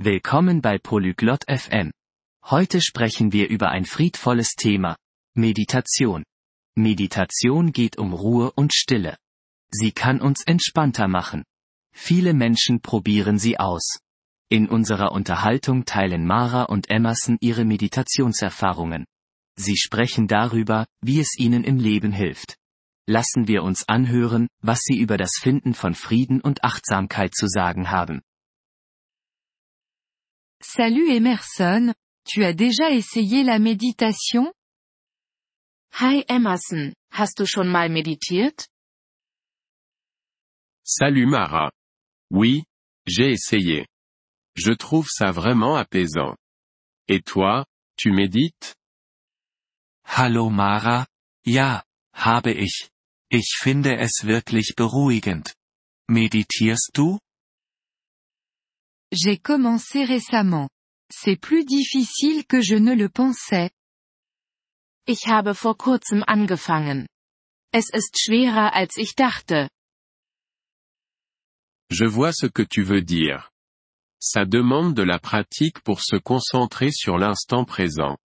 Willkommen bei Polyglot FM. Heute sprechen wir über ein friedvolles Thema. Meditation. Meditation geht um Ruhe und Stille. Sie kann uns entspannter machen. Viele Menschen probieren sie aus. In unserer Unterhaltung teilen Mara und Emerson ihre Meditationserfahrungen. Sie sprechen darüber, wie es ihnen im Leben hilft. Lassen wir uns anhören, was sie über das Finden von Frieden und Achtsamkeit zu sagen haben. Salut Emerson, tu as déjà essayé la méditation? Hi Emerson, hast du schon mal meditiert? Salut Mara. Oui, j'ai essayé. Je trouve ça vraiment apaisant. Et toi, tu médites? Hallo Mara, ja, habe ich. Ich finde es wirklich beruhigend. Meditierst du? J'ai commencé récemment. C'est plus difficile que je ne le pensais. Ich habe vor kurzem angefangen. Es ist schwerer als ich dachte. Je vois ce que tu veux dire. Ça demande de la pratique pour se concentrer sur l'instant présent.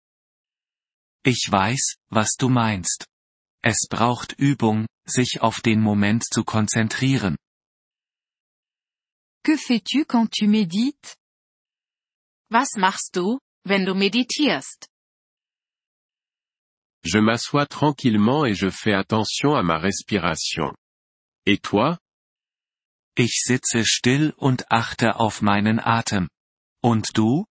Ich weiß, was du meinst. Es braucht Übung, sich auf den Moment zu konzentrieren. Que fais-tu quand tu médites? Was machst du, wenn du meditierst? Je m'assois tranquillement et je fais attention à ma respiration. Et toi? Ich sitze still und achte auf meinen Atem. Und du?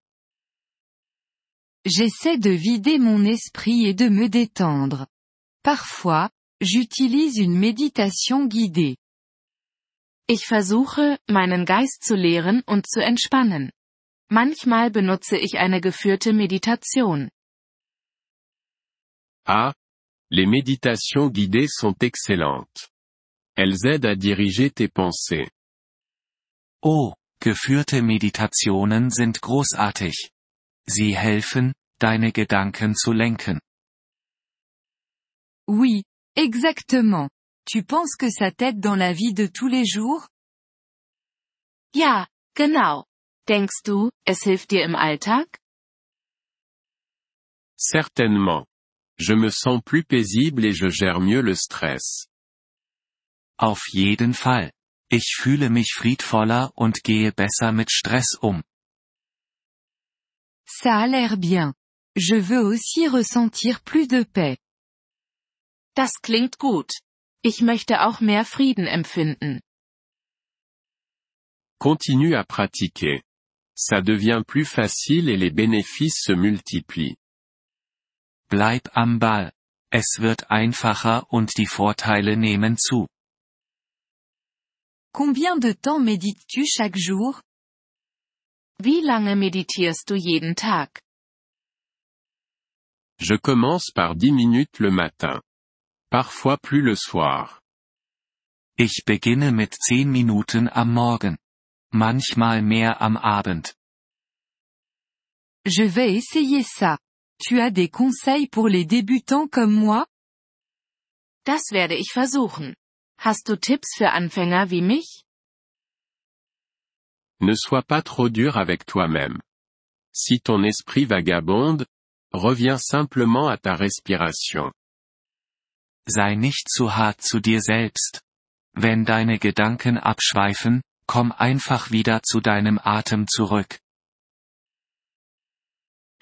J'essaie de vider mon esprit et de me détendre. Parfois, j'utilise une méditation guidée. Ich versuche, meinen Geist zu leeren und zu entspannen. Manchmal benutze ich eine geführte Meditation. Ah, les méditations guidées sont excellentes. Elles aident à diriger tes pensées. Oh, geführte Meditationen sind großartig. Sie helfen, deine Gedanken zu lenken. Oui, exactement. Tu penses que ça t'aide dans la vie de tous les jours? Ja, genau. Denkst du, es hilft dir im Alltag? Certainement. Je me sens plus paisible et je gère mieux le stress. Auf jeden Fall. Ich fühle mich friedvoller und gehe besser mit Stress um. Ça a l'air bien. Je veux aussi ressentir plus de paix. Das klingt gut. Ich möchte auch mehr Frieden empfinden. Continue à pratiquer. Ça devient plus facile et les bénéfices se multiplient. Bleib am Ball. Es wird einfacher und die Vorteile nehmen zu. Combien de temps médites-tu chaque jour Wie lange meditierst du jeden Tag? Je commence par 10 minutes le matin. Parfois plus le soir. Ich beginne mit 10 Minuten am Morgen. Manchmal mehr am Abend. Je vais essayer ça. Tu as des conseils pour les débutants comme moi Das werde ich versuchen. Hast du Tipps für Anfänger wie mich? Ne sois pas trop dur avec toi-même. Si ton esprit vagabonde, reviens simplement à ta respiration. Sei nicht zu hart zu dir selbst. Wenn deine Gedanken abschweifen, komm einfach wieder zu deinem Atem zurück.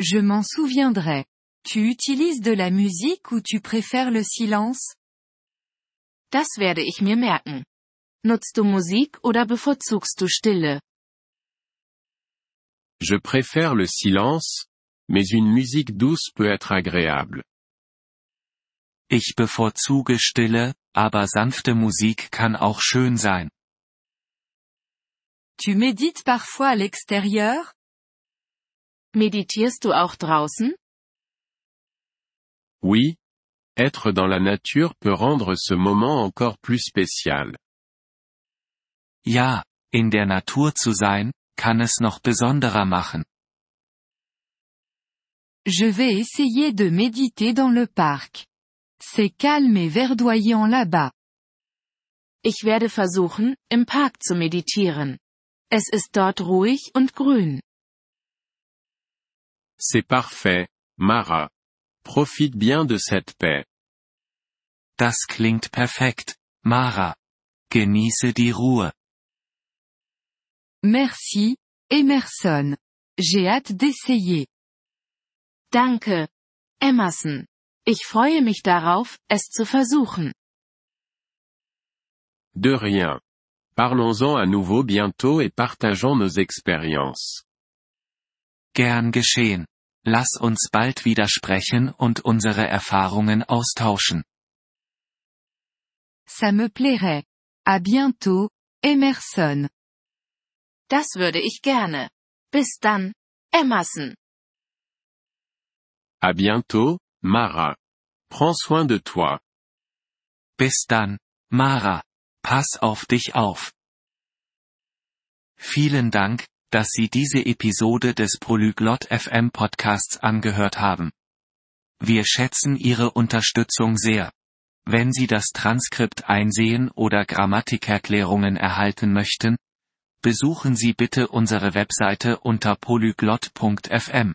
Je m'en souviendrai. Tu utilises de la musique ou tu préfères le silence Das werde ich mir merken. Nutzt du Musik oder bevorzugst du Stille? Je préfère le silence, mais une musique douce peut être agréable. Ich bevorzuge Stille, aber sanfte Musik kann auch schön sein. Tu médites parfois à l'extérieur Meditierst du auch draußen? Oui. Être dans la nature peut rendre ce moment encore plus spécial. Ja, in der Natur zu sein, kann es noch besonderer machen. Je vais essayer de méditer dans le parc. C'est calme et verdoyant là-bas. Ich werde versuchen, im Park zu meditieren. Es ist dort ruhig und grün. C'est parfait, Mara. Profite bien de cette paix. Das klingt perfekt, Mara. Genieße die Ruhe. Merci, Emerson. J'ai hâte d'essayer. Danke, Emerson. Ich freue mich darauf, es zu versuchen. De rien. Parlons-en à nouveau bientôt et partageons nos expériences. Gern geschehen. Lass uns bald wieder sprechen und unsere Erfahrungen austauschen. Ça me plairait. À bientôt, Emerson. Das würde ich gerne. Bis dann, Emerson. À bientôt, Mara. Prends soin de toi. Bis dann, Mara. Pass auf dich auf. Vielen Dank, dass Sie diese Episode des Polyglot FM Podcasts angehört haben. Wir schätzen Ihre Unterstützung sehr. Wenn Sie das Transkript einsehen oder Grammatikerklärungen erhalten möchten, besuchen Sie bitte unsere Webseite unter polyglot.fm.